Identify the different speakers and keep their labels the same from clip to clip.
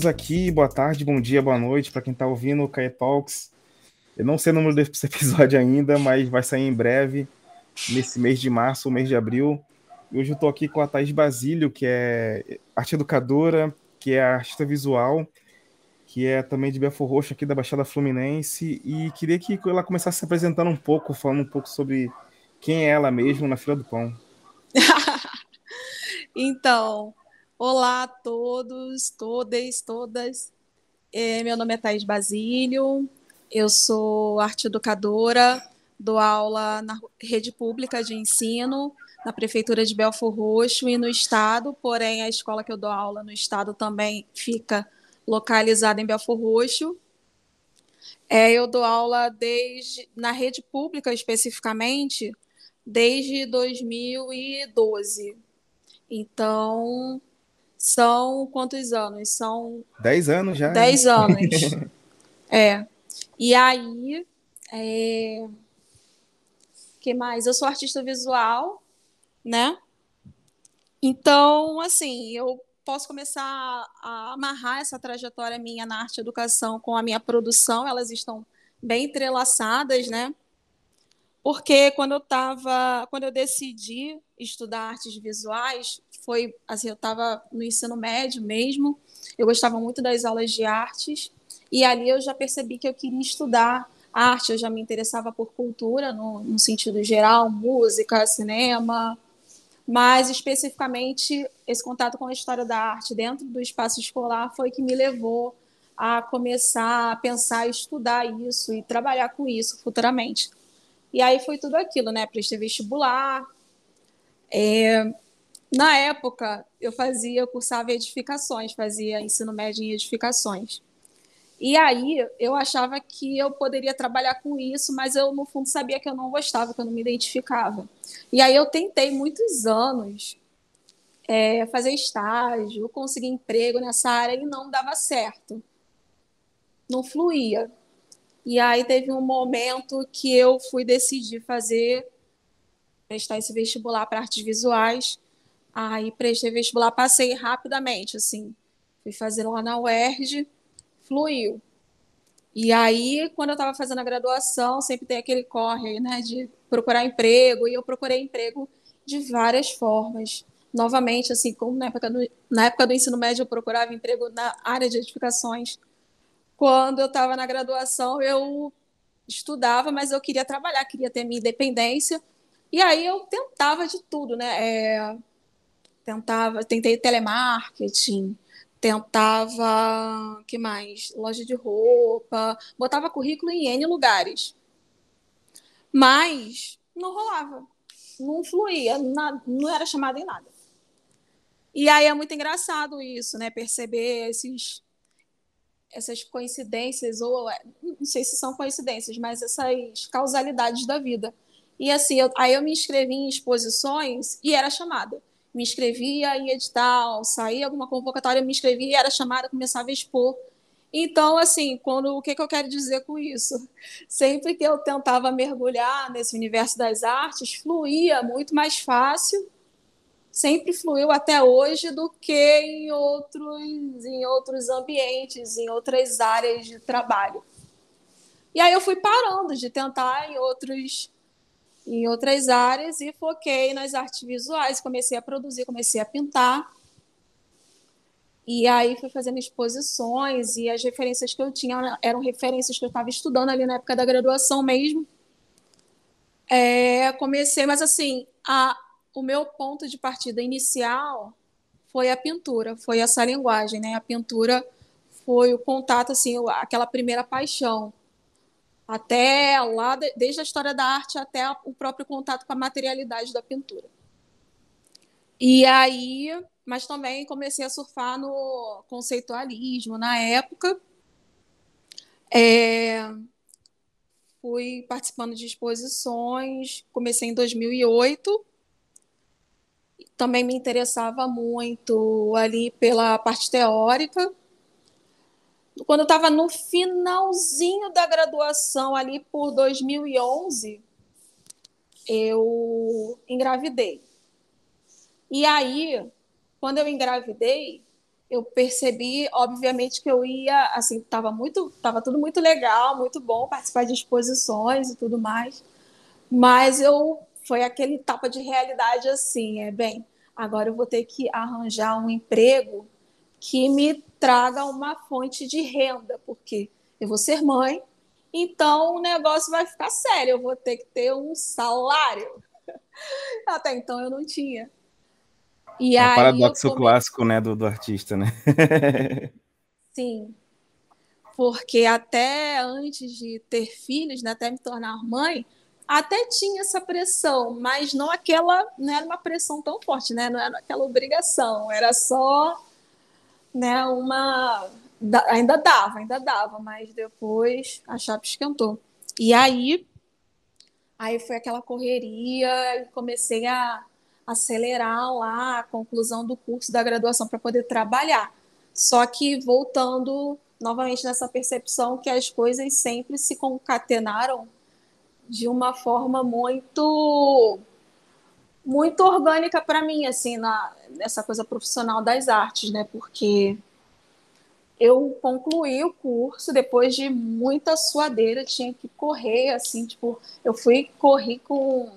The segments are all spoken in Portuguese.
Speaker 1: estamos aqui. Boa tarde, bom dia, boa noite para quem está ouvindo o Cae Talks. Eu não sei o número desse episódio ainda, mas vai sair em breve, nesse mês de março, mês de abril. Hoje eu estou aqui com a Thais Basílio, que é arte educadora, que é artista visual, que é também de Belfor Roxo, aqui da Baixada Fluminense. E queria que ela começasse se apresentando um pouco, falando um pouco sobre quem é ela mesmo na fila do pão.
Speaker 2: então, olá a todos, todas, todas. É, meu nome é Thaís Basílio, eu sou arte educadora, dou aula na rede pública de ensino, na Prefeitura de Belfor Roxo e no Estado, porém a escola que eu dou aula no Estado também fica localizada em Belfor Roxo. É, eu dou aula desde na rede pública especificamente desde 2012. Então, são quantos anos? São.
Speaker 1: Dez anos já.
Speaker 2: Dez anos. é. E aí. É... que mais? Eu sou artista visual, né? Então, assim, eu posso começar a amarrar essa trajetória minha na arte educação com a minha produção, elas estão bem entrelaçadas, né? Porque quando eu estava, quando eu decidi estudar artes visuais, foi assim, eu estava no ensino médio mesmo, eu gostava muito das aulas de artes, e ali eu já percebi que eu queria estudar arte, eu já me interessava por cultura, no, no sentido geral, música, cinema, mas especificamente esse contato com a história da arte dentro do espaço escolar foi que me levou a começar a pensar estudar isso e trabalhar com isso futuramente. E aí foi tudo aquilo, né? Prestei vestibular. É, na época, eu fazia, eu cursava edificações, fazia ensino médio em edificações. E aí eu achava que eu poderia trabalhar com isso, mas eu, no fundo, sabia que eu não gostava, que eu não me identificava. E aí eu tentei muitos anos é, fazer estágio, conseguir emprego nessa área e não dava certo. Não fluía. E aí teve um momento que eu fui decidir fazer, prestar esse vestibular para artes visuais. Aí prestei vestibular, passei rapidamente, assim. Fui fazer lá na UERJ, fluiu. E aí, quando eu estava fazendo a graduação, sempre tem aquele corre né, de procurar emprego, e eu procurei emprego de várias formas. Novamente, assim, como na época do, na época do ensino médio, eu procurava emprego na área de edificações quando eu estava na graduação, eu estudava, mas eu queria trabalhar, queria ter minha independência. E aí eu tentava de tudo, né? É, tentava, tentei telemarketing, tentava, que mais? Loja de roupa, botava currículo em N lugares. Mas não rolava, não fluía, não era chamada em nada. E aí é muito engraçado isso, né? Perceber esses essas coincidências, ou é, não sei se são coincidências, mas essas causalidades da vida. E assim, eu, aí eu me inscrevi em exposições e era chamada. Me inscrevia em edital, saía alguma convocatória, me inscrevia era chamada, começava a expor. Então, assim, quando o que, que eu quero dizer com isso? Sempre que eu tentava mergulhar nesse universo das artes, fluía muito mais fácil sempre fluiu até hoje do que em outros, em outros ambientes, em outras áreas de trabalho. E aí eu fui parando de tentar em outros em outras áreas e foquei nas artes visuais, comecei a produzir, comecei a pintar. E aí fui fazendo exposições e as referências que eu tinha eram referências que eu estava estudando ali na época da graduação mesmo. É, comecei, mas assim, a, o meu ponto de partida inicial foi a pintura, foi essa linguagem, né? A pintura foi o contato, assim, aquela primeira paixão. Até lá, desde a história da arte até o próprio contato com a materialidade da pintura. E aí, mas também comecei a surfar no conceitualismo na época. É, fui participando de exposições, comecei em 2008 também me interessava muito ali pela parte teórica. Quando eu estava no finalzinho da graduação, ali por 2011, eu engravidei. E aí, quando eu engravidei, eu percebi, obviamente, que eu ia, assim, estava muito, tava tudo muito legal, muito bom participar de exposições e tudo mais, mas eu foi aquele tapa de realidade assim, é bem, agora eu vou ter que arranjar um emprego que me traga uma fonte de renda, porque eu vou ser mãe, então o negócio vai ficar sério, eu vou ter que ter um salário. Até então eu não tinha.
Speaker 1: E é aí paradoxo come... clássico, né, do, do artista, né?
Speaker 2: Sim. Porque até antes de ter filhos, né, até me tornar mãe, até tinha essa pressão, mas não aquela, não era uma pressão tão forte, né? Não era aquela obrigação, era só né, uma ainda dava, ainda dava, mas depois a chapa esquentou. E aí aí foi aquela correria comecei a acelerar lá a conclusão do curso da graduação para poder trabalhar. Só que voltando novamente nessa percepção que as coisas sempre se concatenaram de uma forma muito muito orgânica para mim assim na nessa coisa profissional das artes, né? Porque eu concluí o curso depois de muita suadeira, tinha que correr assim, tipo, eu fui corri com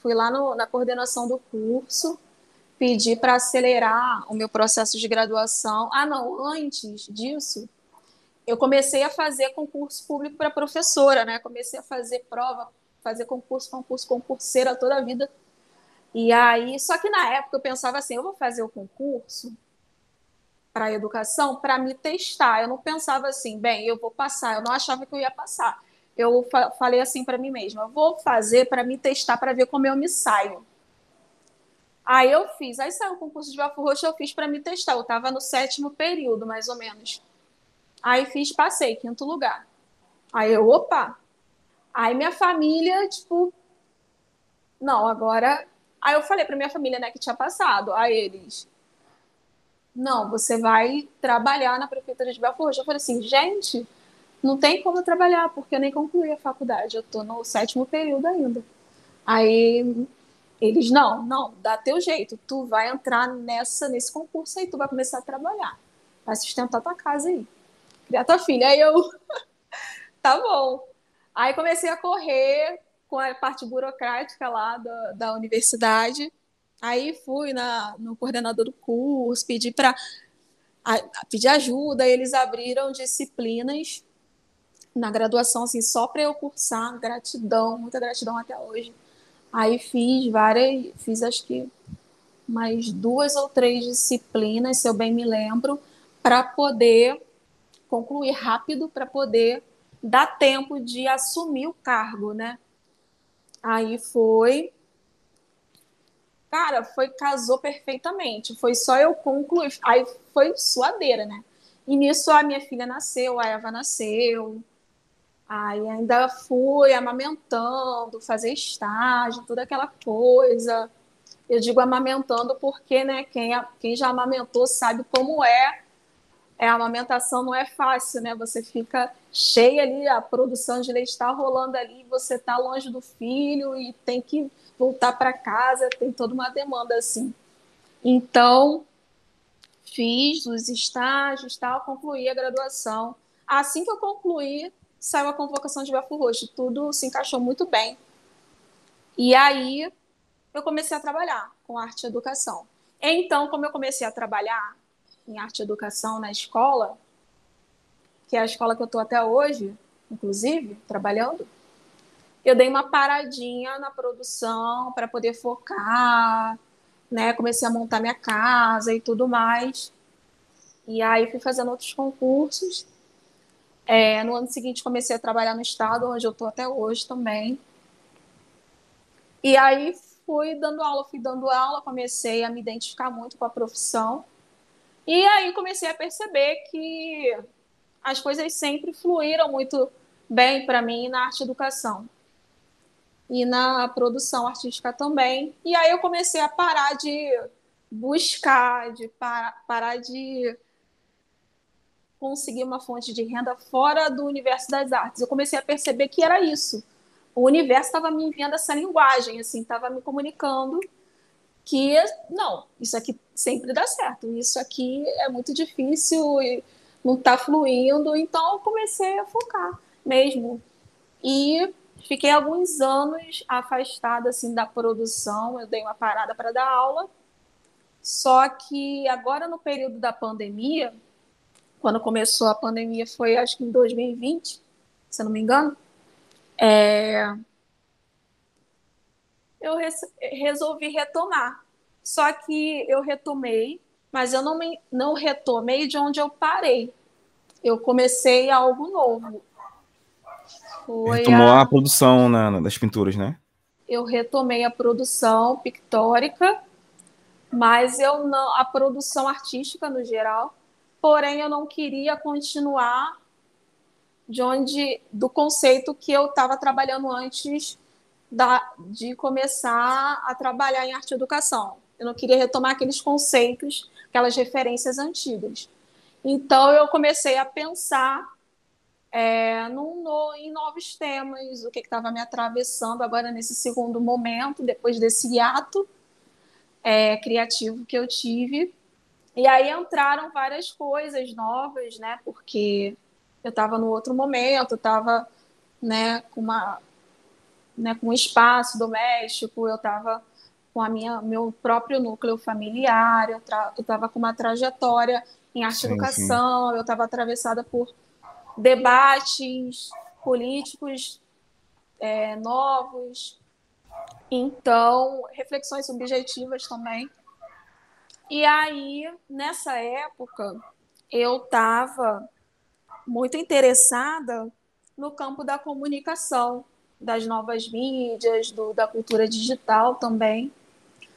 Speaker 2: fui lá no, na coordenação do curso, pedi para acelerar o meu processo de graduação. Ah, não, antes disso, eu comecei a fazer concurso público para professora, né? Comecei a fazer prova, fazer concurso, concurso, concurseira toda a vida. E aí, só que na época eu pensava assim, eu vou fazer o concurso para educação para me testar. Eu não pensava assim, bem, eu vou passar. Eu não achava que eu ia passar eu fa falei assim para mim mesma: vou fazer para me testar, para ver como eu me saio. Aí eu fiz, aí saiu o concurso de bafo roxo, eu fiz para me testar. Eu estava no sétimo período, mais ou menos. Aí fiz, passei, quinto lugar. Aí eu, opa! Aí minha família, tipo, não, agora. Aí eu falei para minha família, né, que tinha passado. Aí eles, não, você vai trabalhar na prefeitura de Belfort. Eu falei assim, gente, não tem como trabalhar, porque eu nem concluí a faculdade, eu estou no sétimo período ainda. Aí eles, não, não, dá teu jeito, tu vai entrar nessa, nesse concurso aí, tu vai começar a trabalhar, vai sustentar tua casa aí, criar tua filha. Aí eu, tá bom. Aí comecei a correr com a parte burocrática lá da, da universidade. Aí fui na, no coordenador do curso, pedi para pedir ajuda, eles abriram disciplinas na graduação, assim, só para eu cursar, gratidão, muita gratidão até hoje. Aí fiz várias, fiz acho que mais duas ou três disciplinas, se eu bem me lembro, para poder concluir rápido, para poder dar tempo de assumir o cargo, né? Aí foi. Cara, foi, casou perfeitamente. Foi só eu concluir. Aí foi suadeira, né? E nisso a minha filha nasceu, a Eva nasceu. Aí ainda fui amamentando, fazer estágio, toda aquela coisa. Eu digo amamentando porque, né, quem, quem já amamentou sabe como é. É. A amamentação não é fácil, né? Você fica cheia ali, a produção de leite está rolando ali, você está longe do filho e tem que voltar para casa, tem toda uma demanda assim. Então, fiz os estágios, tal, concluí a graduação. Assim que eu concluí, saiu a convocação de Bafo Roxo. Tudo se encaixou muito bem. E aí eu comecei a trabalhar com arte e educação. Então, como eu comecei a trabalhar em arte e educação na escola, que é a escola que eu estou até hoje, inclusive, trabalhando, eu dei uma paradinha na produção para poder focar, né? Comecei a montar minha casa e tudo mais. E aí fui fazendo outros concursos é, no ano seguinte, comecei a trabalhar no estado, onde eu estou até hoje também. E aí fui dando aula, fui dando aula, comecei a me identificar muito com a profissão. E aí comecei a perceber que as coisas sempre fluíram muito bem para mim na arte educação e na produção artística também. E aí eu comecei a parar de buscar, de par parar de conseguir uma fonte de renda fora do universo das artes. Eu comecei a perceber que era isso. O universo estava me enviando essa linguagem, assim, estava me comunicando que não, isso aqui sempre dá certo, isso aqui é muito difícil e não está fluindo, então eu comecei a focar mesmo. E fiquei alguns anos afastada assim da produção, eu dei uma parada para dar aula. Só que agora no período da pandemia, quando começou a pandemia foi acho que em 2020, se eu não me engano, é, eu resolvi retomar. Só que eu retomei, mas eu não, me, não retomei de onde eu parei. Eu comecei algo novo.
Speaker 1: Foi Retomou a... a produção na, das pinturas, né?
Speaker 2: Eu retomei a produção pictórica, mas eu não a produção artística no geral. Porém, eu não queria continuar de onde do conceito que eu estava trabalhando antes da, de começar a trabalhar em arte e educação. Eu não queria retomar aqueles conceitos, aquelas referências antigas. Então, eu comecei a pensar é, no, no, em novos temas, o que estava me atravessando agora nesse segundo momento, depois desse hiato é, criativo que eu tive. E aí entraram várias coisas novas, né? Porque eu estava no outro momento, estava né, com uma né, com um espaço doméstico, eu estava com a minha meu próprio núcleo familiar, eu estava com uma trajetória em arte e educação, sim. eu estava atravessada por debates políticos é, novos, então reflexões subjetivas também. E aí nessa época eu estava muito interessada no campo da comunicação das novas mídias, do, da cultura digital também,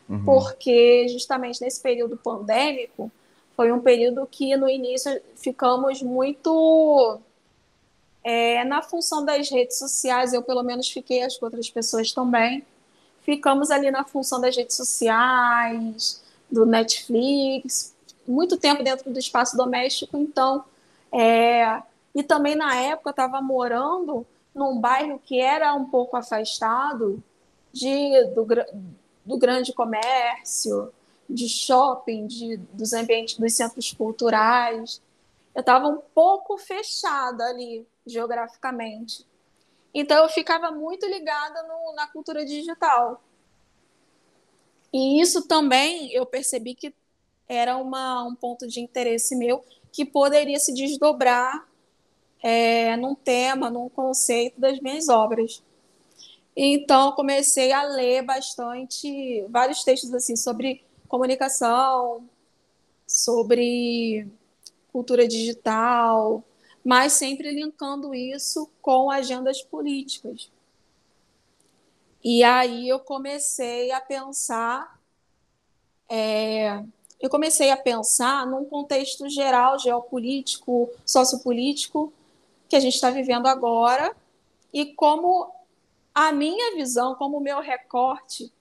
Speaker 2: uhum. porque justamente nesse período pandêmico foi um período que no início ficamos muito é, na função das redes sociais, eu pelo menos fiquei, acho que outras pessoas também, ficamos ali na função das redes sociais, do Netflix, muito tempo dentro do espaço doméstico, então, é, e também na época eu estava morando num bairro que era um pouco afastado de, do, do grande comércio, de shopping, de, dos ambientes, dos centros culturais. Eu estava um pouco fechada ali, geograficamente. Então, eu ficava muito ligada no, na cultura digital. E isso também eu percebi que era uma, um ponto de interesse meu que poderia se desdobrar é, num tema, num conceito das minhas obras. Então, comecei a ler bastante, vários textos assim sobre comunicação, sobre cultura digital, mas sempre linkando isso com agendas políticas. E aí eu comecei a pensar, é, eu comecei a pensar num contexto geral, geopolítico, sociopolítico, que a gente está vivendo agora e como a minha visão, como o meu recorte,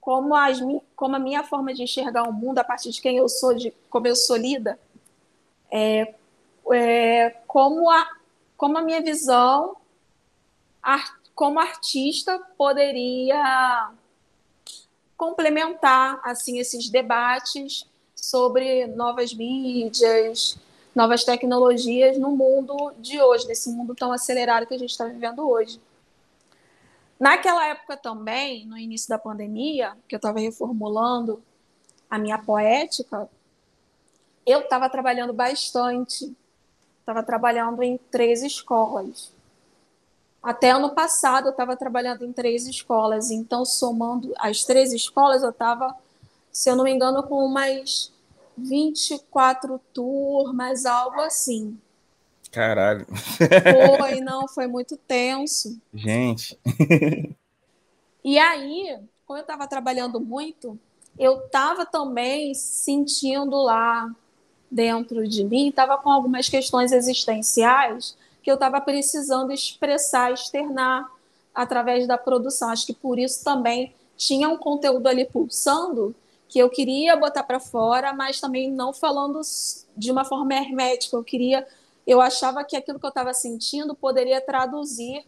Speaker 2: como, as, como a minha forma de enxergar o mundo a partir de quem eu sou, de como eu sou lida, é, é, como, a, como a minha visão art, como artista poderia complementar assim esses debates sobre novas mídias, novas tecnologias no mundo de hoje, nesse mundo tão acelerado que a gente está vivendo hoje. Naquela época também, no início da pandemia, que eu estava reformulando a minha poética, eu estava trabalhando bastante. Estava trabalhando em três escolas. Até ano passado eu estava trabalhando em três escolas. Então, somando as três escolas, eu estava, se eu não me engano, com umas 24 turmas, algo assim.
Speaker 1: Caralho.
Speaker 2: Foi, não, foi muito tenso.
Speaker 1: Gente.
Speaker 2: E aí, quando eu estava trabalhando muito, eu estava também sentindo lá dentro de mim, estava com algumas questões existenciais que eu estava precisando expressar, externar através da produção. Acho que por isso também tinha um conteúdo ali pulsando que eu queria botar para fora, mas também não falando de uma forma hermética. Eu queria, eu achava que aquilo que eu estava sentindo poderia traduzir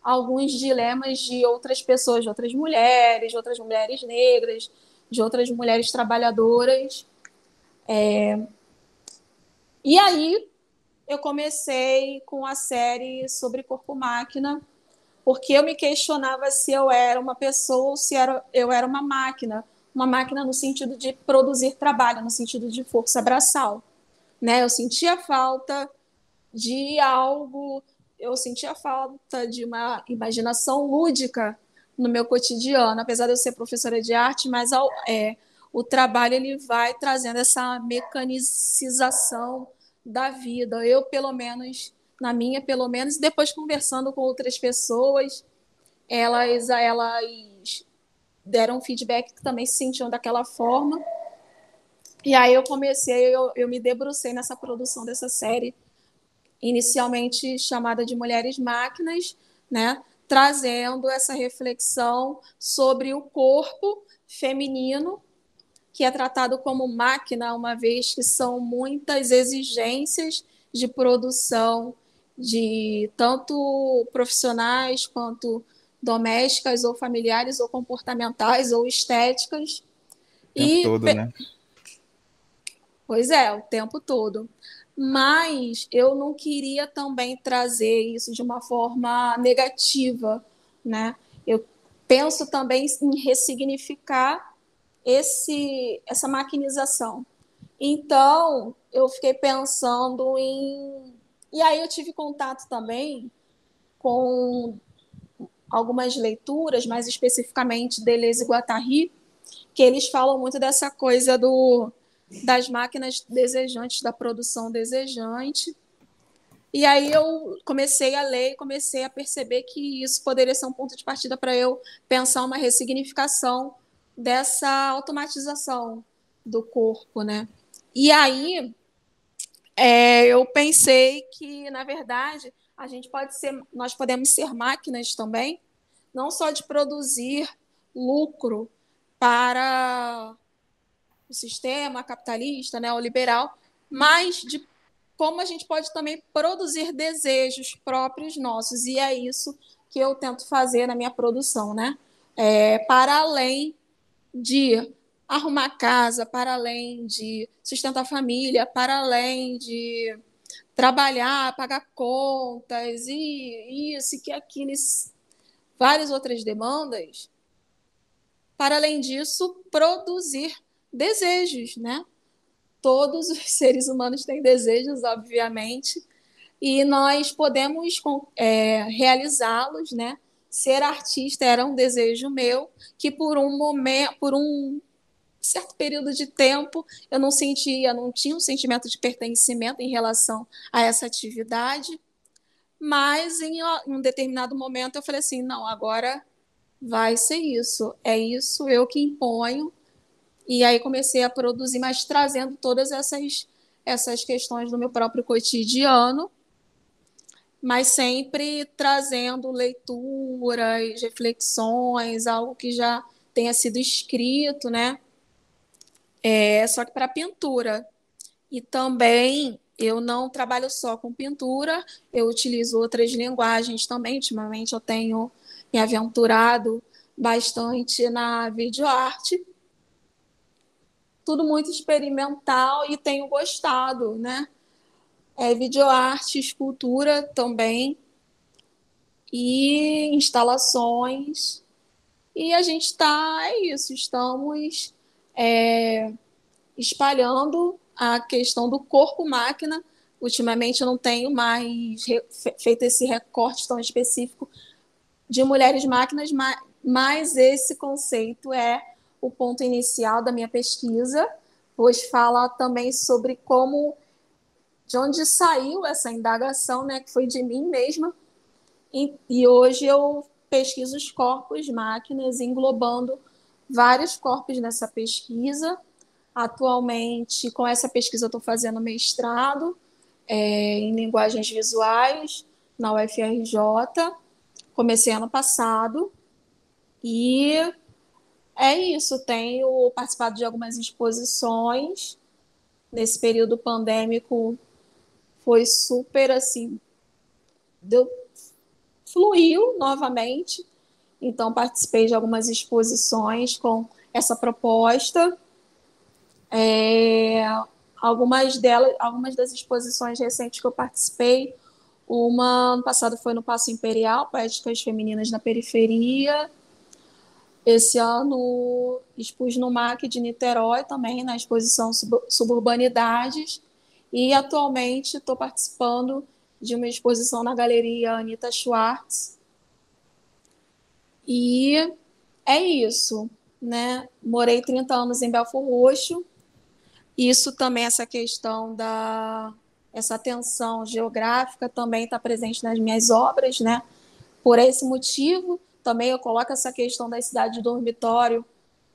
Speaker 2: alguns dilemas de outras pessoas, de outras mulheres, de outras mulheres negras, de outras mulheres trabalhadoras. É... E aí eu comecei com a série sobre corpo-máquina, porque eu me questionava se eu era uma pessoa ou se era, eu era uma máquina, uma máquina no sentido de produzir trabalho, no sentido de força braçal. Né? Eu sentia falta de algo, eu sentia falta de uma imaginação lúdica no meu cotidiano, apesar de eu ser professora de arte, mas ao, é, o trabalho ele vai trazendo essa mecanicização da vida. Eu, pelo menos, na minha, pelo menos, depois conversando com outras pessoas, elas, elas deram feedback que também se sentiam daquela forma. E aí eu comecei, eu, eu me debrucei nessa produção dessa série, inicialmente chamada de Mulheres Máquinas, né? trazendo essa reflexão sobre o corpo feminino que é tratado como máquina, uma vez que são muitas exigências de produção de tanto profissionais quanto domésticas ou familiares ou comportamentais ou estéticas.
Speaker 1: O tempo e todo, né?
Speaker 2: Pois é, o tempo todo. Mas eu não queria também trazer isso de uma forma negativa, né? Eu penso também em ressignificar esse essa maquinização. Então, eu fiquei pensando em e aí eu tive contato também com algumas leituras, mais especificamente Deleuze e Guattari, que eles falam muito dessa coisa do das máquinas desejantes, da produção desejante. E aí eu comecei a ler, comecei a perceber que isso poderia ser um ponto de partida para eu pensar uma ressignificação dessa automatização do corpo, né? E aí é, eu pensei que, na verdade, a gente pode ser, nós podemos ser máquinas também, não só de produzir lucro para o sistema capitalista, neoliberal, mas de como a gente pode também produzir desejos próprios nossos. E é isso que eu tento fazer na minha produção, né? É, para além de arrumar casa, para além de sustentar a família, para além de trabalhar, pagar contas e isso que aquilo, várias outras demandas. Para além disso, produzir desejos, né? Todos os seres humanos têm desejos, obviamente, e nós podemos é, realizá-los, né? ser artista era um desejo meu que por um momento, por um certo período de tempo, eu não sentia, não tinha um sentimento de pertencimento em relação a essa atividade, mas em um determinado momento eu falei assim, não, agora vai ser isso, é isso eu que imponho. E aí comecei a produzir, mas trazendo todas essas essas questões do meu próprio cotidiano mas sempre trazendo leituras, reflexões, algo que já tenha sido escrito, né? É, só que para pintura. E também eu não trabalho só com pintura, eu utilizo outras linguagens também. Ultimamente eu tenho me aventurado bastante na videoarte. Tudo muito experimental e tenho gostado, né? é, videoarte, escultura também, e instalações. E a gente está, é isso, estamos é, espalhando a questão do corpo-máquina. Ultimamente eu não tenho mais feito esse recorte tão específico de mulheres-máquinas, mas esse conceito é o ponto inicial da minha pesquisa, pois fala também sobre como de onde saiu essa indagação, né, que foi de mim mesma. E, e hoje eu pesquiso os corpos máquinas, englobando vários corpos nessa pesquisa. Atualmente, com essa pesquisa, estou fazendo mestrado é, em linguagens visuais na UFRJ. Comecei ano passado. E é isso. Tenho participado de algumas exposições. Nesse período pandêmico, foi super assim, deu, fluiu novamente Então, participei de algumas exposições com essa proposta. É, algumas delas, algumas das exposições recentes que eu participei, uma ano passado foi no Passo Imperial, Poéticas Femininas na Periferia. Esse ano expus no MAC de Niterói também, na exposição Suburbanidades. E atualmente estou participando de uma exposição na Galeria Anita Schwartz. E é isso, né? Morei 30 anos em Belfort Roxo. Isso também, essa questão da essa tensão geográfica também está presente nas minhas obras, né? Por esse motivo, também eu coloco essa questão da cidade de dormitório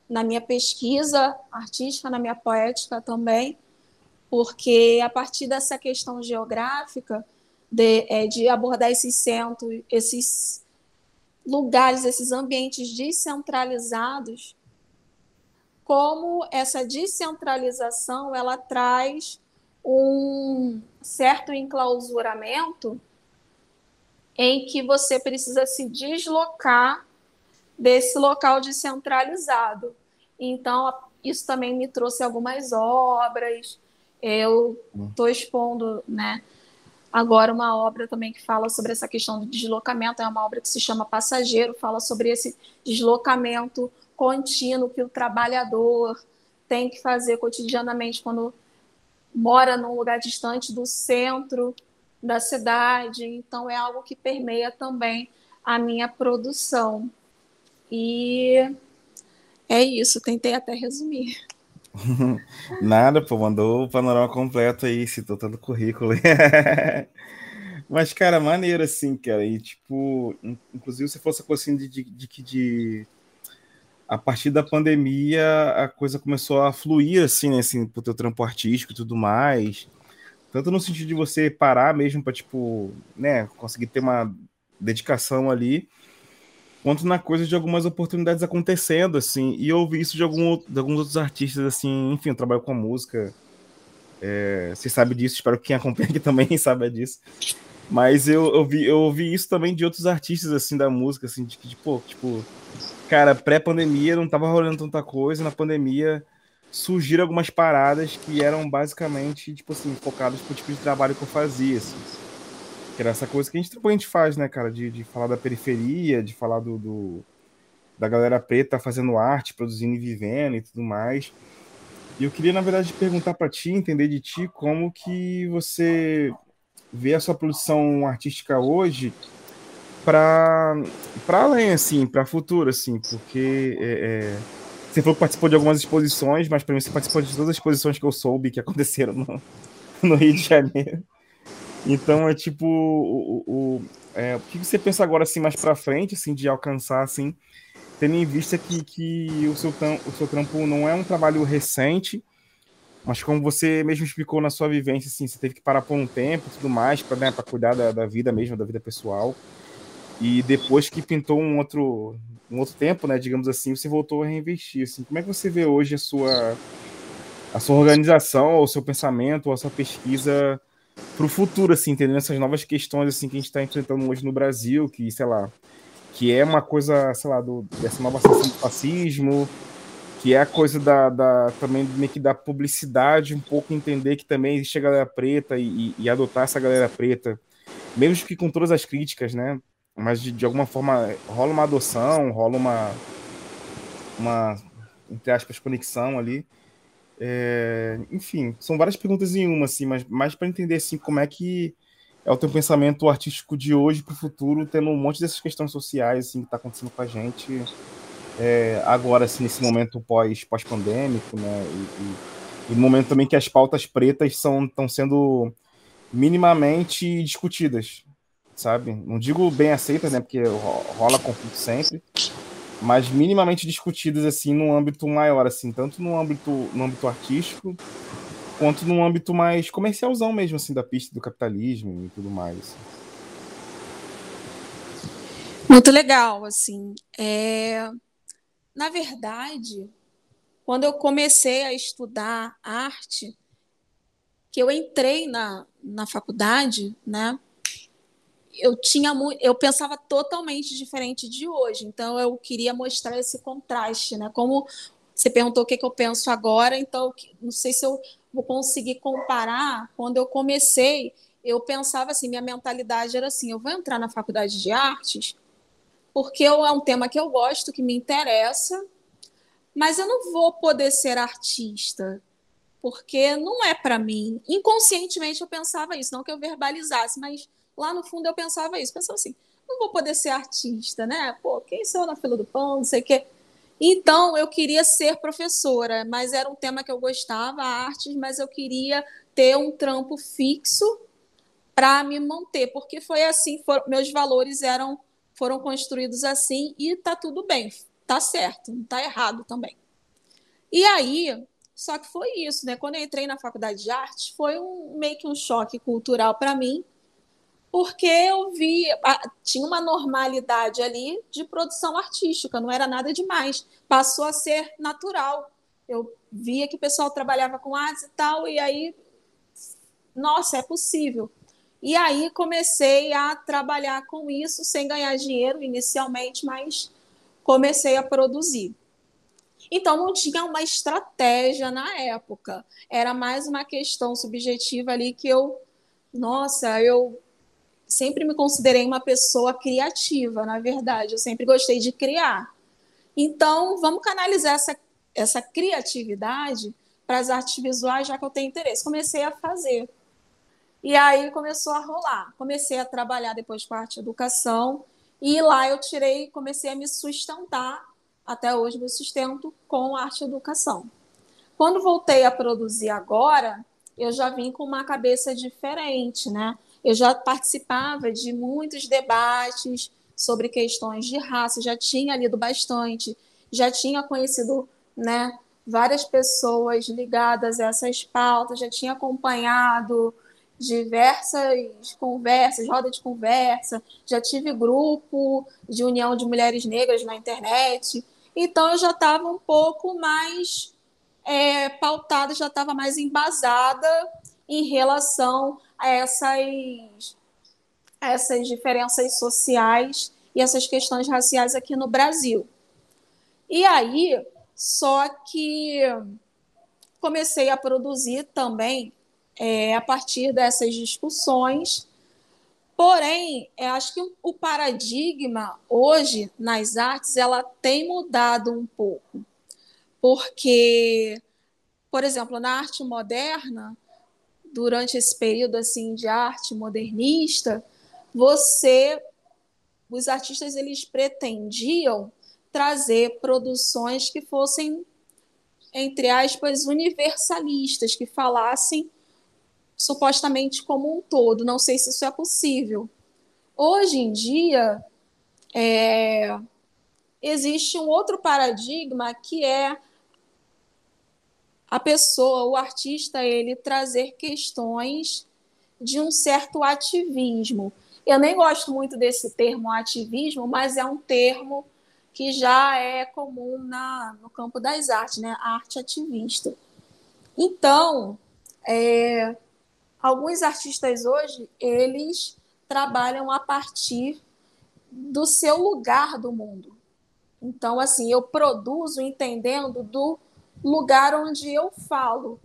Speaker 2: na minha pesquisa artística, na minha poética também, porque a partir dessa questão geográfica, de, é, de abordar esses centros, esses lugares, esses ambientes descentralizados, como essa descentralização ela traz um certo enclausuramento em que você precisa se deslocar desse local descentralizado. Então, isso também me trouxe algumas obras. Eu estou expondo, né? Agora, uma obra também que fala sobre essa questão do deslocamento, é uma obra que se chama Passageiro, fala sobre esse deslocamento contínuo que o trabalhador tem que fazer cotidianamente quando mora num lugar distante do centro da cidade, então é algo que permeia também a minha produção. E é isso, tentei até resumir.
Speaker 1: Nada, pô, mandou o panorama completo aí, citou todo o currículo. Mas, cara, maneiro assim, cara. E, tipo, inclusive você fosse assim de, de, de que de a partir da pandemia a coisa começou a fluir assim, né, assim, pro teu trampo artístico e tudo mais. Tanto no sentido de você parar mesmo para tipo, né, conseguir ter uma dedicação ali, quanto na coisa de algumas oportunidades acontecendo assim. E eu ouvi isso de, algum, de alguns outros artistas assim, enfim, eu trabalho com a música. É, você sabe disso, espero que quem acompanha aqui também saiba disso. Mas eu, eu, eu ouvi isso também de outros artistas assim da música, assim, de que, tipo, tipo cara, pré-pandemia não tava rolando tanta coisa, na pandemia surgiram algumas paradas que eram basicamente, tipo assim, focadas pro tipo de trabalho que eu fazia, assim. Que era essa coisa que a gente, a gente faz, né, cara, de, de falar da periferia, de falar do, do da galera preta fazendo arte, produzindo e vivendo e tudo mais. E eu queria, na verdade, perguntar para ti, entender de ti, como que você vê a sua produção artística hoje para além, assim, para futuro, assim, porque é, é, você falou que participou de algumas exposições, mas para mim você participou de todas as exposições que eu soube que aconteceram no, no Rio de Janeiro. Então é tipo o, o, é, o que você pensa agora assim mais para frente, assim, de alcançar, assim, tendo em vista que, que o seu o seu trampo não é um trabalho recente, mas como você mesmo explicou na sua vivência, assim, você teve que parar por um tempo, tudo mais, para né, cuidar da, da vida mesmo, da vida pessoal. E depois que pintou um outro, um outro tempo, né, digamos assim, você voltou a reinvestir. Assim, como é que você vê hoje a sua, a sua organização, o seu pensamento, a sua pesquisa para o futuro, assim, entendendo essas novas questões assim que a gente está enfrentando hoje no Brasil, que sei lá, que é uma coisa, sei lá, do, dessa nova sensação do fascismo, que é a coisa da, da também meio que da publicidade, um pouco entender que também existe a galera preta e, e, e adotar essa galera preta, mesmo que com todas as críticas, né? mas de, de alguma forma rola uma adoção, rola uma, uma entre aspas, conexão ali. É, enfim, são várias perguntas em uma, assim, mas mais para entender assim, como é que é o teu pensamento artístico de hoje para o futuro, tendo um monte dessas questões sociais assim, que está acontecendo com a gente é, agora, assim, nesse momento pós, pós-pandêmico, né? E, e, e, no momento também que as pautas pretas estão sendo minimamente discutidas sabe? Não digo bem aceitas, né? Porque rola conflito sempre, mas minimamente discutidas assim no âmbito maior, assim, tanto no âmbito no âmbito artístico quanto no âmbito mais comercialzão mesmo, assim, da pista do capitalismo e tudo mais. Assim.
Speaker 2: Muito legal, assim. É... Na verdade, quando eu comecei a estudar arte, que eu entrei na, na faculdade, né? Eu tinha muito, eu pensava totalmente diferente de hoje. Então eu queria mostrar esse contraste, né? Como você perguntou o que, que eu penso agora, então não sei se eu vou conseguir comparar. Quando eu comecei, eu pensava assim, minha mentalidade era assim: eu vou entrar na faculdade de artes porque é um tema que eu gosto, que me interessa, mas eu não vou poder ser artista porque não é para mim. Inconscientemente eu pensava isso, não que eu verbalizasse, mas lá no fundo eu pensava isso. Pensava assim, não vou poder ser artista, né? Pô, quem sou eu na fila do pão, não sei o quê. Então, eu queria ser professora, mas era um tema que eu gostava, artes, mas eu queria ter um trampo fixo para me manter, porque foi assim, for, meus valores eram foram construídos assim e tá tudo bem, tá certo, não tá errado também. E aí, só que foi isso, né? Quando eu entrei na faculdade de arte, foi um meio que um choque cultural para mim, porque eu vi, tinha uma normalidade ali de produção artística, não era nada demais, passou a ser natural. Eu via que o pessoal trabalhava com artes e tal, e aí, nossa, é possível. E aí comecei a trabalhar com isso sem ganhar dinheiro inicialmente, mas comecei a produzir. Então não tinha uma estratégia na época, era mais uma questão subjetiva ali que eu, nossa, eu sempre me considerei uma pessoa criativa, na verdade. Eu sempre gostei de criar. Então, vamos canalizar essa, essa criatividade para as artes visuais, já que eu tenho interesse. Comecei a fazer. E aí começou a rolar. Comecei a trabalhar depois com a arte educação. E lá eu tirei, comecei a me sustentar. Até hoje me sustento com arte educação. Quando voltei a produzir agora, eu já vim com uma cabeça diferente, né? Eu já participava de muitos debates sobre questões de raça, já tinha lido bastante, já tinha conhecido né, várias pessoas ligadas a essas pautas, já tinha acompanhado diversas conversas, roda de conversa, já tive grupo de união de mulheres negras na internet, então eu já estava um pouco mais é, pautada, já estava mais embasada em relação essas, essas diferenças sociais e essas questões raciais aqui no Brasil. E aí, só que comecei a produzir também é, a partir dessas discussões. Porém, eu acho que o paradigma hoje nas artes ela tem mudado um pouco, porque, por exemplo, na arte moderna durante esse período assim de arte modernista, você os artistas eles pretendiam trazer produções que fossem entre aspas universalistas, que falassem supostamente como um todo. Não sei se isso é possível. Hoje em dia é, existe um outro paradigma que é a pessoa, o artista, ele trazer questões de um certo ativismo. Eu nem gosto muito desse termo ativismo, mas é um termo que já é comum na, no campo das artes, né? arte ativista. Então, é, alguns artistas hoje, eles trabalham a partir do seu lugar do mundo. Então, assim, eu produzo entendendo do lugar onde eu falo.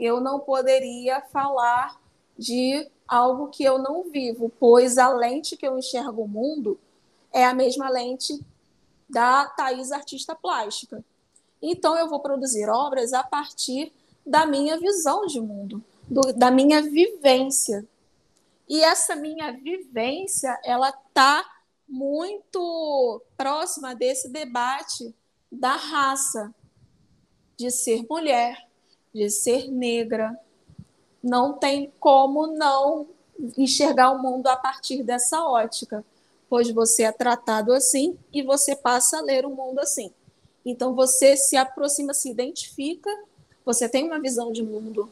Speaker 2: Eu não poderia falar de algo que eu não vivo, pois a lente que eu enxergo o mundo é a mesma lente da Thais artista plástica. Então eu vou produzir obras a partir da minha visão de mundo, do, da minha vivência. E essa minha vivência, ela tá muito próxima desse debate da raça, de ser mulher, de ser negra. Não tem como não enxergar o mundo a partir dessa ótica, pois você é tratado assim e você passa a ler o mundo assim. Então você se aproxima, se identifica, você tem uma visão de mundo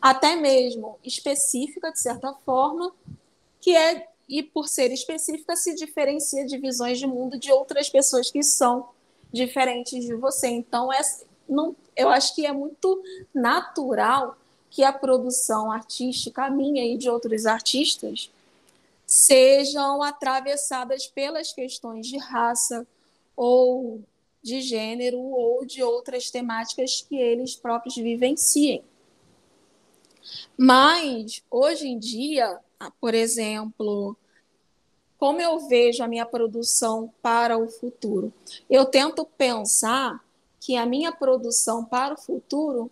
Speaker 2: até mesmo específica de certa forma, que é e por ser específica se diferencia de visões de mundo de outras pessoas que são diferentes de você. Então é não, eu acho que é muito natural que a produção artística, a minha e de outros artistas, sejam atravessadas pelas questões de raça ou de gênero ou de outras temáticas que eles próprios vivenciem. Mas, hoje em dia, por exemplo, como eu vejo a minha produção para o futuro? Eu tento pensar que a minha produção para o futuro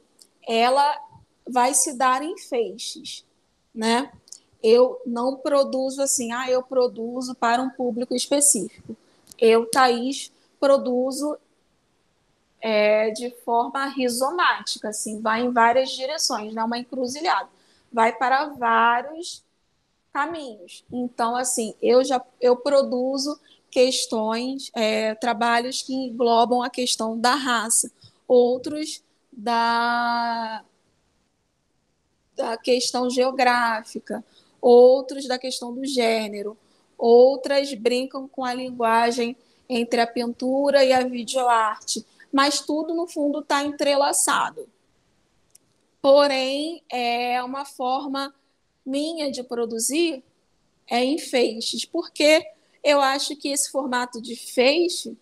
Speaker 2: ela vai se dar em feixes, né? Eu não produzo assim, ah, eu produzo para um público específico. Eu, Thaís, produzo é, de forma rizomática, assim, vai em várias direções, não é uma encruzilhada, vai para vários caminhos. Então, assim, eu já eu produzo questões, é, trabalhos que englobam a questão da raça, outros da, da questão geográfica, outros da questão do gênero, outras brincam com a linguagem entre a pintura e a videoarte, mas tudo no fundo está entrelaçado. Porém, é uma forma minha de produzir é em feixes, porque eu acho que esse formato de feixe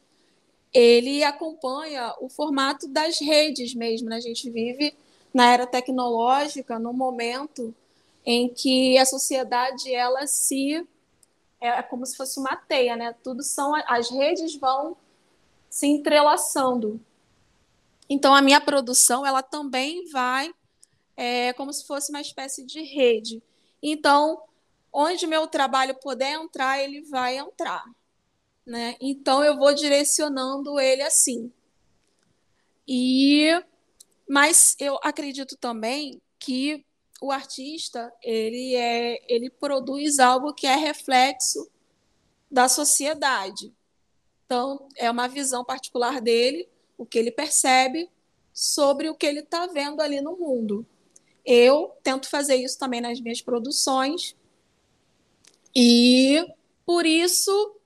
Speaker 2: ele acompanha o formato das redes mesmo. Né? A gente vive na era tecnológica, no momento em que a sociedade ela se é como se fosse uma teia, né? Tudo são as redes vão se entrelaçando. Então a minha produção ela também vai é, como se fosse uma espécie de rede. Então onde meu trabalho puder entrar, ele vai entrar. Né? Então eu vou direcionando ele assim. E mas eu acredito também que o artista ele é ele produz algo que é reflexo da sociedade. Então é uma visão particular dele, o que ele percebe sobre o que ele está vendo ali no mundo. Eu tento fazer isso também nas minhas produções e por isso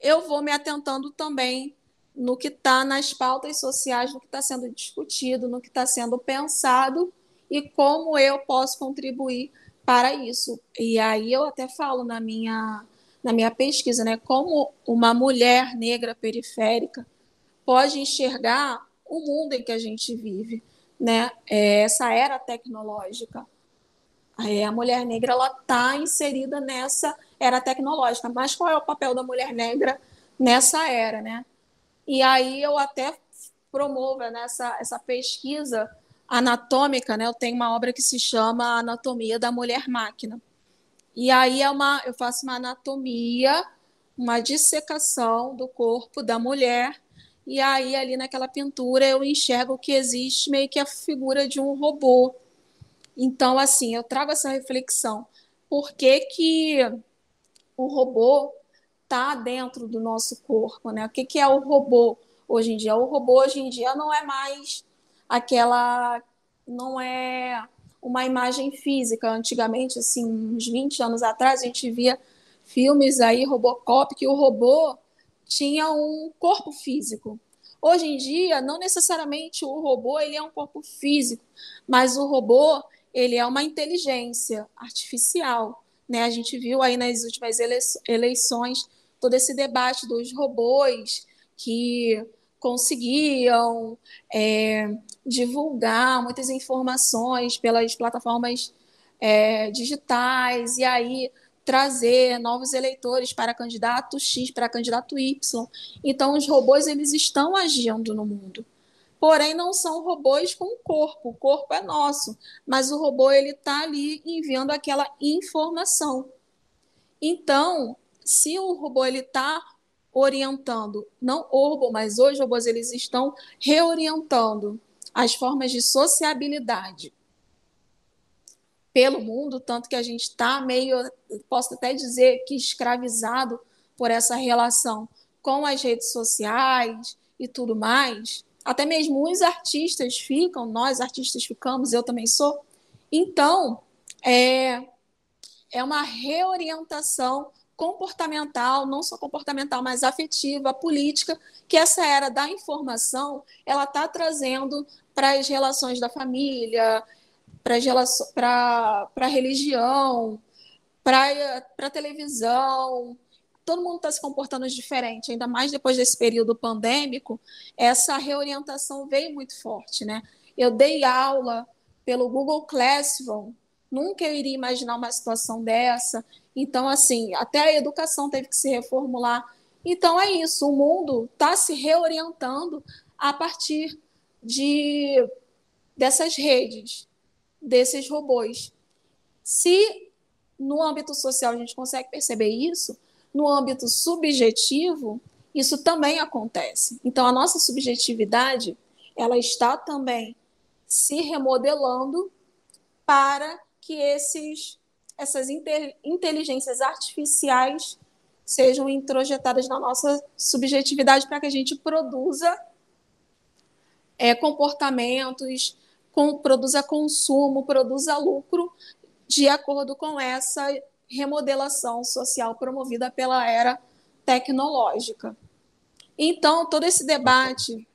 Speaker 2: eu vou me atentando também no que está nas pautas sociais, no que está sendo discutido, no que está sendo pensado e como eu posso contribuir para isso. E aí eu até falo na minha na minha pesquisa, né, como uma mulher negra periférica pode enxergar o mundo em que a gente vive, né? É essa era tecnológica. A mulher negra ela está inserida nessa era tecnológica. Mas qual é o papel da mulher negra nessa era, né? E aí eu até promovo nessa essa pesquisa anatômica, né? Eu tenho uma obra que se chama Anatomia da Mulher Máquina. E aí é uma eu faço uma anatomia, uma dissecação do corpo da mulher. E aí ali naquela pintura eu enxergo que existe meio que a figura de um robô. Então assim, eu trago essa reflexão. Por que que o robô está dentro do nosso corpo, né? O que, que é o robô hoje em dia? O robô hoje em dia não é mais aquela, não é uma imagem física. Antigamente, assim, uns 20 anos atrás, a gente via filmes aí, Robocop, que o robô tinha um corpo físico. Hoje em dia, não necessariamente o robô ele é um corpo físico, mas o robô ele é uma inteligência artificial. Né? A gente viu aí nas últimas eleições todo esse debate dos robôs que conseguiam é, divulgar muitas informações pelas plataformas é, digitais e aí trazer novos eleitores para candidato X, para candidato Y. Então, os robôs eles estão agindo no mundo porém não são robôs com corpo. O corpo é nosso, mas o robô ele está ali enviando aquela informação. Então, se o robô ele está orientando, não o robô, mas os robôs eles estão reorientando as formas de sociabilidade pelo mundo, tanto que a gente está meio, posso até dizer que escravizado por essa relação com as redes sociais e tudo mais até mesmo os artistas ficam, nós artistas ficamos, eu também sou. Então, é, é uma reorientação comportamental, não só comportamental, mas afetiva, política, que essa era da informação ela está trazendo para as relações da família, para a religião, para televisão. Todo mundo está se comportando diferente, ainda mais depois desse período pandêmico. Essa reorientação veio muito forte, né? Eu dei aula pelo Google Classroom, nunca eu iria imaginar uma situação dessa. Então, assim, até a educação teve que se reformular. Então, é isso, o mundo está se reorientando a partir de dessas redes, desses robôs. Se no âmbito social a gente consegue perceber isso, no âmbito subjetivo, isso também acontece. Então, a nossa subjetividade, ela está também se remodelando para que esses, essas inteligências artificiais sejam introjetadas na nossa subjetividade para que a gente produza é, comportamentos, com, produza consumo, produza lucro de acordo com essa remodelação social promovida pela era tecnológica. Então, todo esse debate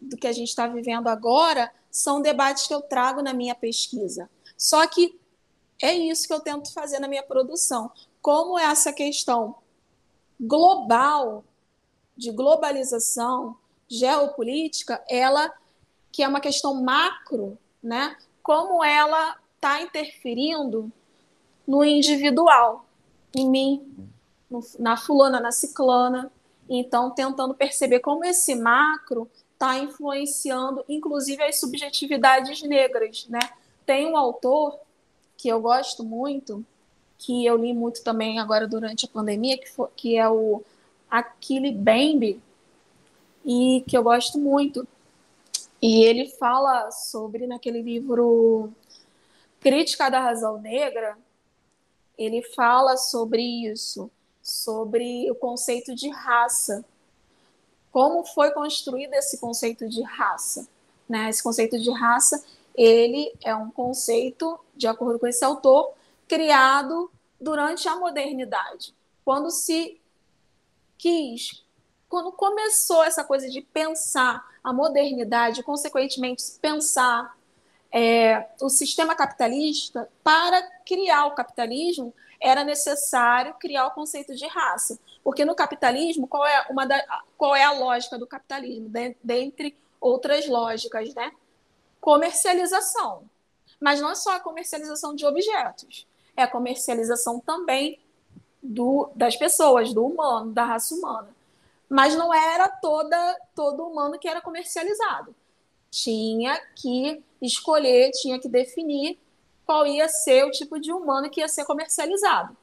Speaker 2: do que a gente está vivendo agora são debates que eu trago na minha pesquisa. Só que é isso que eu tento fazer na minha produção. Como essa questão global, de globalização, geopolítica, ela, que é uma questão macro, né? como ela está interferindo no individual, em mim, no, na fulana, na ciclana. Então, tentando perceber como esse macro está influenciando, inclusive, as subjetividades negras. Né? Tem um autor que eu gosto muito, que eu li muito também agora durante a pandemia, que, for, que é o Aquile Bembe, e que eu gosto muito. E ele fala sobre, naquele livro Crítica da Razão Negra, ele fala sobre isso, sobre o conceito de raça. Como foi construído esse conceito de raça? Né? Esse conceito de raça, ele é um conceito, de acordo com esse autor, criado durante a modernidade, quando se quis, quando começou essa coisa de pensar a modernidade, consequentemente pensar é, o sistema capitalista, para criar o capitalismo, era necessário criar o conceito de raça. Porque no capitalismo, qual é, uma da, qual é a lógica do capitalismo? De, dentre outras lógicas, né? Comercialização. Mas não é só a comercialização de objetos, é a comercialização também do, das pessoas, do humano, da raça humana. Mas não era toda todo humano que era comercializado tinha que escolher, tinha que definir qual ia ser o tipo de humano que ia ser comercializado.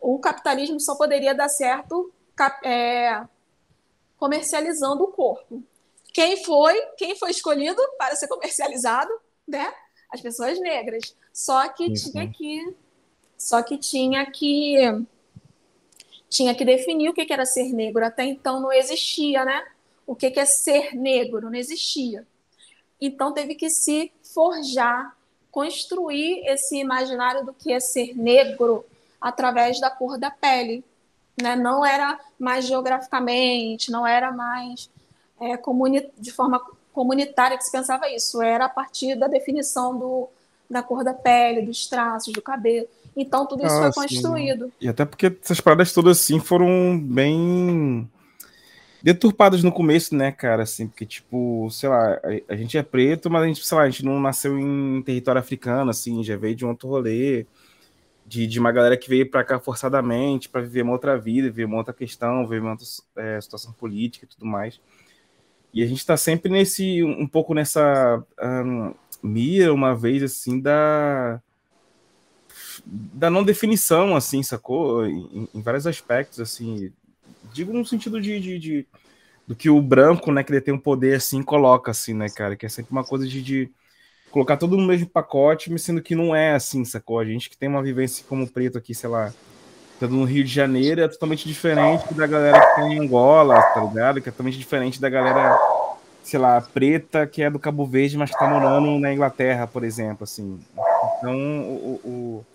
Speaker 2: O capitalismo só poderia dar certo é, comercializando o corpo. Quem foi, quem foi escolhido para ser comercializado, né? As pessoas negras. Só que Isso. tinha que, só que tinha que tinha que definir o que era ser negro. Até então não existia, né? O que é ser negro? Não existia. Então teve que se forjar, construir esse imaginário do que é ser negro através da cor da pele. Né? Não era mais geograficamente, não era mais é, de forma comunitária que se pensava isso, era a partir da definição do, da cor da pele, dos traços, do cabelo. Então tudo isso ah, foi construído.
Speaker 1: Sim. E até porque essas paradas todas assim foram bem deturpadas no começo, né, cara, assim, porque, tipo, sei lá, a, gente é preto, mas a gente, sei lá, a gente não nasceu em território africano, assim, já veio de um outro rolê, de, de uma galera que veio para cá forçadamente, para viver uma outra vida, viver uma outra questão, viver uma outra é, situação política e tudo mais. E a gente tá sempre nesse, um pouco nessa um, mira, uma vez, assim, da da não definição, assim, sacou? Em, em vários aspectos, assim, Digo no sentido de, de, de, do que o branco, né, que tem um poder assim, coloca assim, né, cara? Que é sempre uma coisa de, de colocar todo no mesmo pacote, mas sendo que não é assim, sacou? A gente que tem uma vivência como preto aqui, sei lá, estando no Rio de Janeiro, é totalmente diferente da galera que tem em Angola, tá ligado? Que é totalmente diferente da galera, sei lá, preta, que é do Cabo Verde, mas que tá morando na Inglaterra, por exemplo, assim. Então, o, o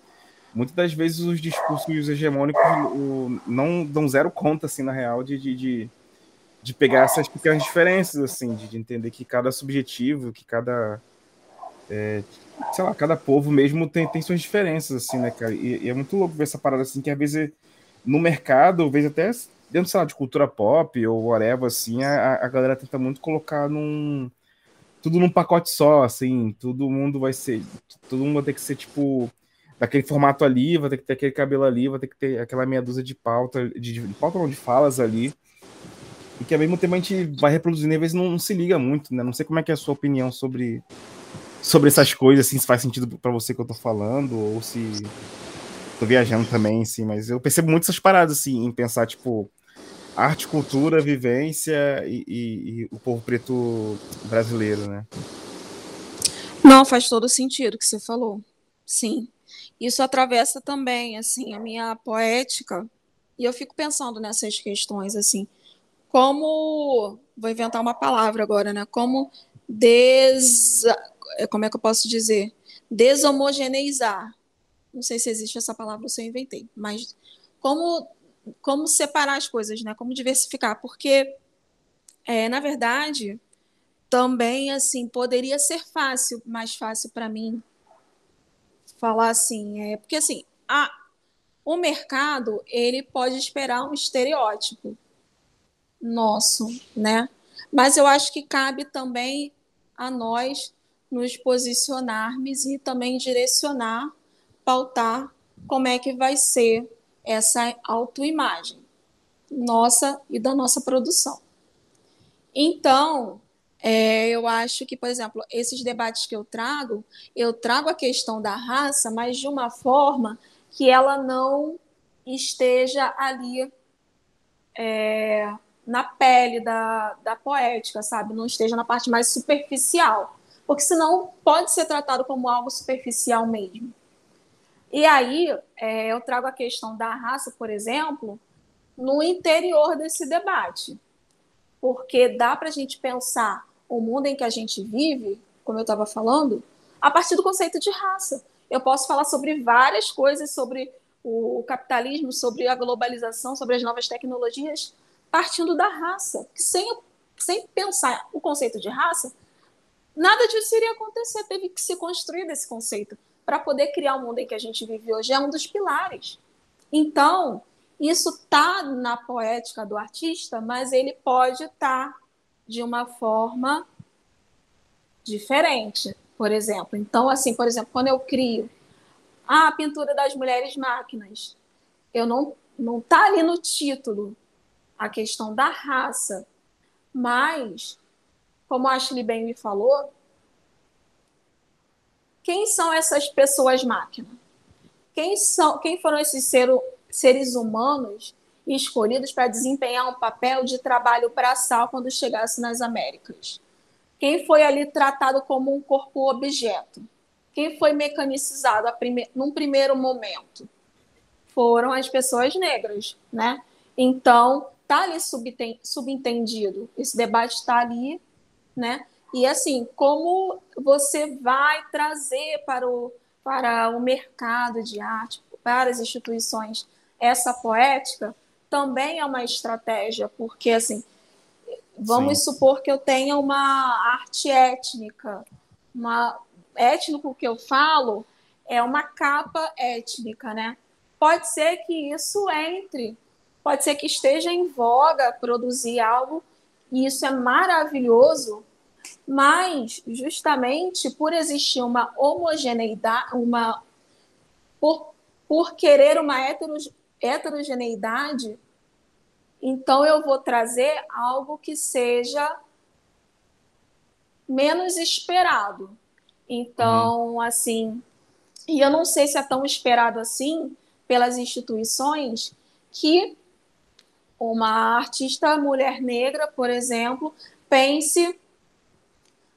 Speaker 1: muitas das vezes os discursos hegemônicos o, não dão zero conta, assim, na real, de, de, de pegar essas pequenas diferenças, assim, de, de, entender que cada subjetivo, que cada é, sei lá, cada povo mesmo tem, tem suas diferenças, assim, né, cara? E, e, é muito louco ver essa parada assim, que às vezes no mercado, às vezes até dentro, sei lá, de cultura pop ou whatever, assim, a, a galera tenta muito colocar num. Tudo num pacote só, assim, todo mundo vai ser. Todo mundo vai ter que ser, tipo, daquele formato ali, vai ter que ter aquele cabelo ali, vai ter que ter aquela meia dúzia de pauta, de, de pauta não, de falas ali. E que ao mesmo tempo a gente vai reproduzindo e às vezes não, não se liga muito, né? Não sei como é que é a sua opinião sobre, sobre essas coisas, assim, se faz sentido para você que eu tô falando, ou se tô viajando também, assim, mas eu percebo muito essas paradas, assim, em pensar, tipo, arte, cultura, vivência e, e, e o povo preto brasileiro, né?
Speaker 2: Não, faz todo sentido o que você falou. Sim. Isso atravessa também, assim, a minha poética. E eu fico pensando nessas questões, assim, como vou inventar uma palavra agora, né? Como des como é que eu posso dizer? Deshomogeneizar. Não sei se existe essa palavra, se eu inventei, mas como como separar as coisas, né? Como diversificar, porque é, na verdade também assim poderia ser fácil, mais fácil para mim falar assim, é porque assim a, o mercado ele pode esperar um estereótipo nosso, né? Mas eu acho que cabe também a nós nos posicionarmos e também direcionar, pautar como é que vai ser essa autoimagem nossa e da nossa produção. Então, é, eu acho que, por exemplo, esses debates que eu trago, eu trago a questão da raça, mas de uma forma que ela não esteja ali é, na pele da, da poética, sabe? Não esteja na parte mais superficial. Porque senão pode ser tratado como algo superficial mesmo. E aí é, eu trago a questão da raça, por exemplo, no interior desse debate. Porque dá para a gente pensar o mundo em que a gente vive, como eu estava falando, a partir do conceito de raça. Eu posso falar sobre várias coisas, sobre o capitalismo, sobre a globalização, sobre as novas tecnologias, partindo da raça. Sem, sem pensar o conceito de raça, nada disso iria acontecer. Teve que se construir desse conceito para poder criar o mundo em que a gente vive hoje. É um dos pilares. Então, isso está na poética do artista, mas ele pode estar tá de uma forma diferente, por exemplo. Então, assim, por exemplo, quando eu crio ah, a pintura das mulheres máquinas, eu não não está ali no título a questão da raça, mas, como a Ashley bem me falou, quem são essas pessoas máquina? Quem, são, quem foram esses ser, seres humanos escolhidos para desempenhar um papel de trabalho braçal quando chegasse nas Américas? Quem foi ali tratado como um corpo objeto? Quem foi mecanicizado prime num primeiro momento? Foram as pessoas negras, né? Então, está ali subentendido, esse debate está ali, né? E assim, como você vai trazer para o, para o mercado de arte, para as instituições, essa poética, também é uma estratégia, porque assim, vamos Sim. supor que eu tenha uma arte étnica, uma étnico que eu falo é uma capa étnica, né? Pode ser que isso entre pode ser que esteja em voga produzir algo, e isso é maravilhoso, mas justamente por existir uma homogeneidade, uma por, por querer uma heterogeneidade, então eu vou trazer algo que seja menos esperado. Então, uhum. assim, e eu não sei se é tão esperado assim pelas instituições que uma artista mulher negra, por exemplo, pense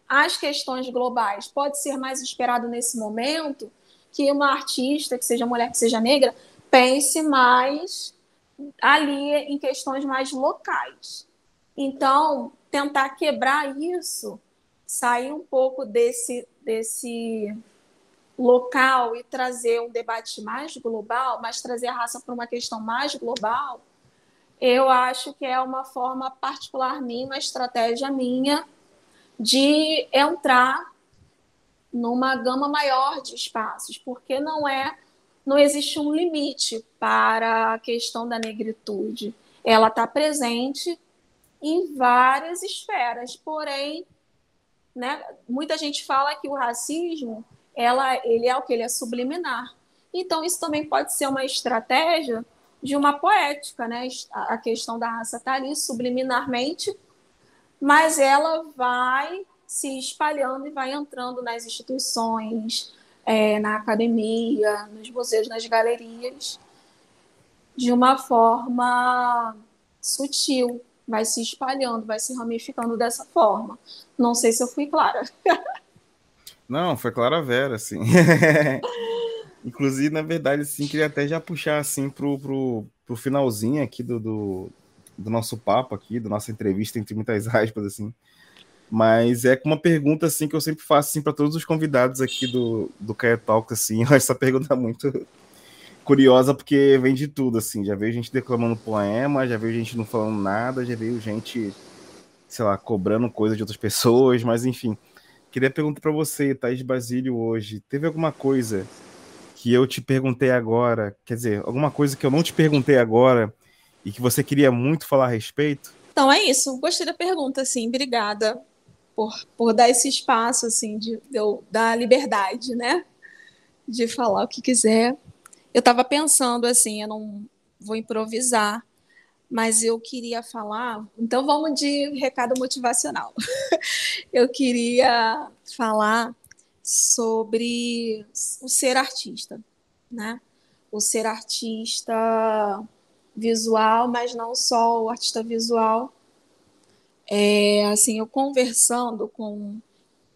Speaker 2: as questões globais. Pode ser mais esperado nesse momento que uma artista, que seja mulher, que seja negra, pense mais ali em questões mais locais. Então, tentar quebrar isso, sair um pouco desse, desse local e trazer um debate mais global, mas trazer a raça para uma questão mais global, eu acho que é uma forma particular minha, uma estratégia minha de entrar numa gama maior de espaços, porque não é não existe um limite para a questão da negritude. Ela está presente em várias esferas, porém, né, muita gente fala que o racismo ela, ele é o que ele é subliminar. Então isso também pode ser uma estratégia de uma poética, né? A questão da raça está ali subliminarmente, mas ela vai se espalhando e vai entrando nas instituições, é, na academia, nos museus, nas galerias, de uma forma sutil, vai se espalhando, vai se ramificando dessa forma. Não sei se eu fui clara.
Speaker 1: Não, foi clara Vera, assim. Inclusive, na verdade, assim, queria até já puxar assim pro, pro, pro finalzinho aqui do, do, do nosso papo aqui, da nossa entrevista, entre muitas aspas, assim. Mas é uma pergunta assim que eu sempre faço assim, para todos os convidados aqui do, do Caia Talk, assim. Essa pergunta é muito curiosa, porque vem de tudo, assim. Já veio gente declamando poema, já veio gente não falando nada, já veio gente, sei lá, cobrando coisa de outras pessoas, mas enfim. Queria perguntar para você, Thaís Basílio, hoje. Teve alguma coisa que eu te perguntei agora, quer dizer, alguma coisa que eu não te perguntei agora e que você queria muito falar a respeito?
Speaker 2: Então é isso, gostei da pergunta, sim, obrigada por, por dar esse espaço, assim, de, de dar liberdade, né, de falar o que quiser. Eu estava pensando, assim, eu não vou improvisar, mas eu queria falar, então vamos de recado motivacional. eu queria falar sobre o ser artista, né? O ser artista visual, mas não só o artista visual. É, assim, eu conversando com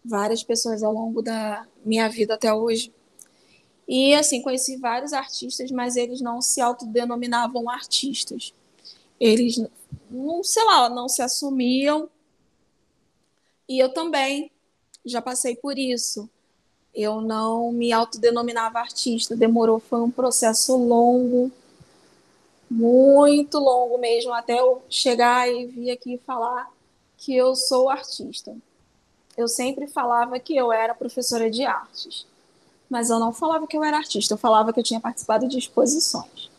Speaker 2: várias pessoas ao longo da minha vida até hoje. E assim, conheci vários artistas, mas eles não se autodenominavam artistas. Eles não, sei lá, não se assumiam. E eu também já passei por isso. Eu não me autodenominava artista, demorou, foi um processo longo, muito longo mesmo, até eu chegar e vir aqui falar que eu sou artista. Eu sempre falava que eu era professora de artes, mas eu não falava que eu era artista, eu falava que eu tinha participado de exposições.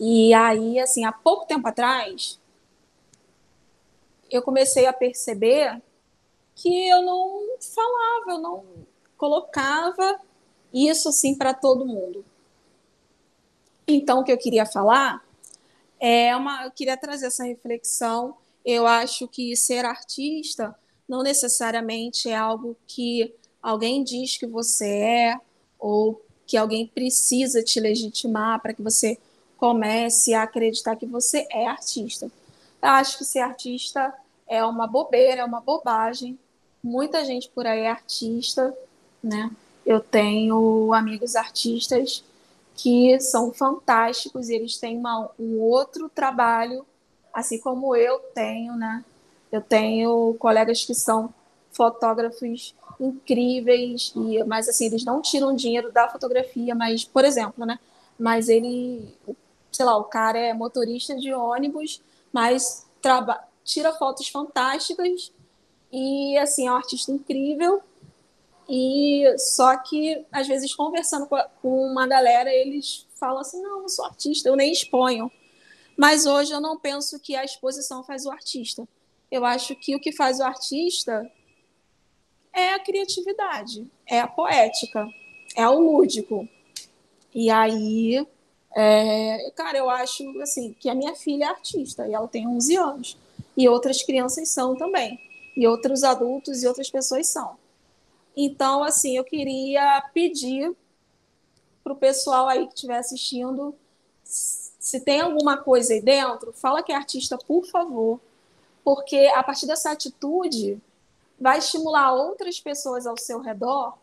Speaker 2: E aí, assim, há pouco tempo atrás, eu comecei a perceber que eu não falava, eu não colocava isso assim para todo mundo. Então, o que eu queria falar é uma, eu queria trazer essa reflexão. Eu acho que ser artista não necessariamente é algo que alguém diz que você é ou que alguém precisa te legitimar para que você comece a acreditar que você é artista. Eu acho que ser artista é uma bobeira, é uma bobagem. Muita gente por aí é artista, né? Eu tenho amigos artistas que são fantásticos e eles têm uma, um outro trabalho, assim como eu tenho, né? Eu tenho colegas que são fotógrafos incríveis e mas assim eles não tiram dinheiro da fotografia, mas por exemplo, né? Mas ele, sei lá, o cara é motorista de ônibus, mas traba tira fotos fantásticas e assim é um artista incrível e só que, às vezes, conversando com uma galera, eles falam assim: não, eu sou artista, eu nem exponho. Mas hoje eu não penso que a exposição faz o artista. Eu acho que o que faz o artista é a criatividade, é a poética, é o lúdico. E aí, é, cara, eu acho assim que a minha filha é artista e ela tem 11 anos. E outras crianças são também. E outros adultos e outras pessoas são. Então, assim, eu queria pedir para o pessoal aí que estiver assistindo, se tem alguma coisa aí dentro, fala que é artista, por favor, porque a partir dessa atitude vai estimular outras pessoas ao seu redor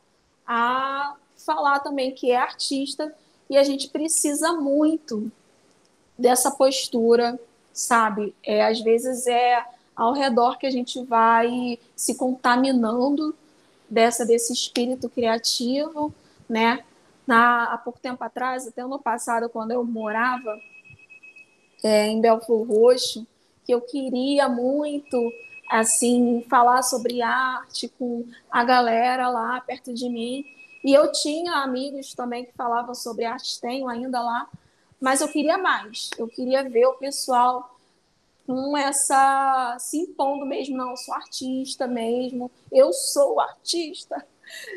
Speaker 2: a falar também que é artista e a gente precisa muito dessa postura, sabe? É, às vezes é ao redor que a gente vai se contaminando dessa desse espírito criativo, né? Na, há pouco tempo atrás, até no passado, quando eu morava é, em Belfort Roxo, que eu queria muito assim, falar sobre arte com a galera lá perto de mim. E eu tinha amigos também que falavam sobre arte, tenho ainda lá, mas eu queria mais. Eu queria ver o pessoal com essa se impondo mesmo, não, eu sou artista mesmo, eu sou artista.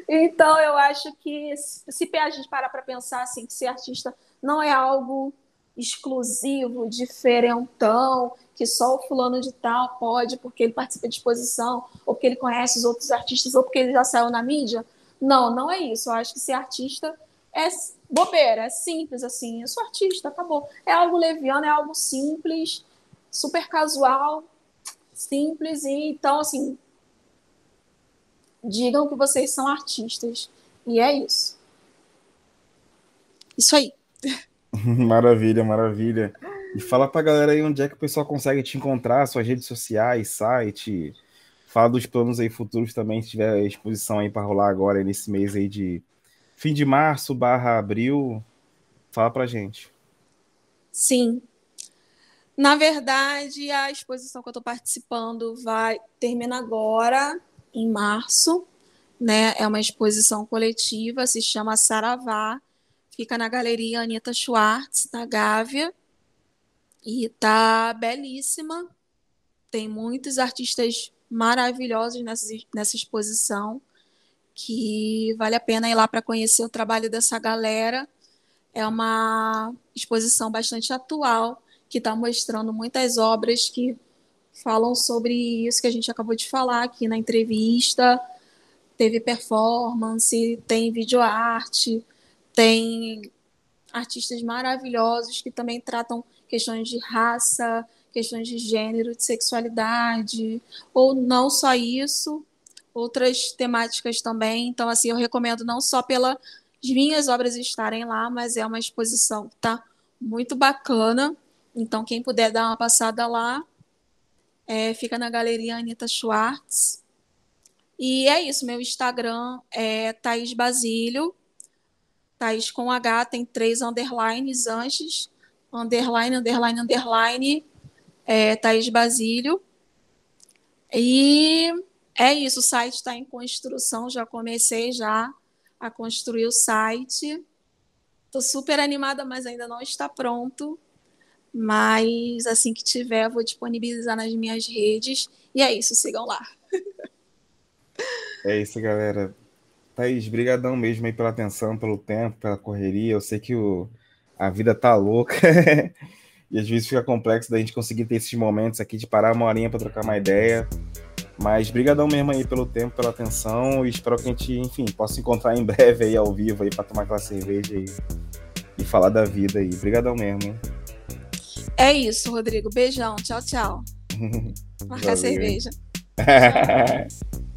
Speaker 2: Então eu acho que se a gente parar para pensar assim, que ser artista não é algo exclusivo, diferentão, que só o fulano de tal pode porque ele participa de exposição, ou porque ele conhece os outros artistas, ou porque ele já saiu na mídia. Não, não é isso. Eu acho que ser artista é bobeira, é simples assim. Eu sou artista, acabou. É algo leviano, é algo simples, super casual, simples e então assim, digam que vocês são artistas. E é isso. Isso aí.
Speaker 1: Maravilha, maravilha. E fala pra galera aí onde é que o pessoal consegue te encontrar, suas redes sociais, site. Fala dos planos aí futuros também, se tiver exposição aí para rolar agora nesse mês aí de fim de março barra abril. Fala pra gente.
Speaker 2: Sim. Na verdade, a exposição que eu estou participando vai termina agora, em março. Né? É uma exposição coletiva, se chama Saravá Fica na Galeria Anitta Schwartz, da Gávea. E tá belíssima. Tem muitos artistas maravilhosos nessa, nessa exposição que vale a pena ir lá para conhecer o trabalho dessa galera. É uma exposição bastante atual, que está mostrando muitas obras que falam sobre isso que a gente acabou de falar aqui na entrevista. Teve performance, tem videoarte, tem artistas maravilhosos que também tratam questões de raça, questões de gênero, de sexualidade, ou não só isso, outras temáticas também. Então, assim, eu recomendo não só pelas minhas obras estarem lá, mas é uma exposição que está muito bacana. Então, quem puder dar uma passada lá, é, fica na Galeria Anitta Schwartz. E é isso, meu Instagram é Thaís Basílio, Thaís com H, tem três underlines antes, underline, underline, underline, é, Thaís Basílio. E é isso, o site está em construção, já comecei já a construir o site. Estou super animada, mas ainda não está pronto. Mas assim que tiver, vou disponibilizar nas minhas redes. E é isso, sigam lá.
Speaker 1: É isso, galera. Thaís, brigadão mesmo aí pela atenção, pelo tempo, pela correria. Eu sei que o, a vida tá louca e às vezes fica complexo da gente conseguir ter esses momentos aqui de parar uma horinha para trocar uma ideia. Mas brigadão mesmo aí pelo tempo, pela atenção e espero que a gente, enfim, possa encontrar em breve aí ao vivo aí para tomar aquela cerveja e, e falar da vida aí. Brigadão mesmo, hein?
Speaker 2: É isso, Rodrigo. Beijão. Tchau, tchau. Marcar cerveja.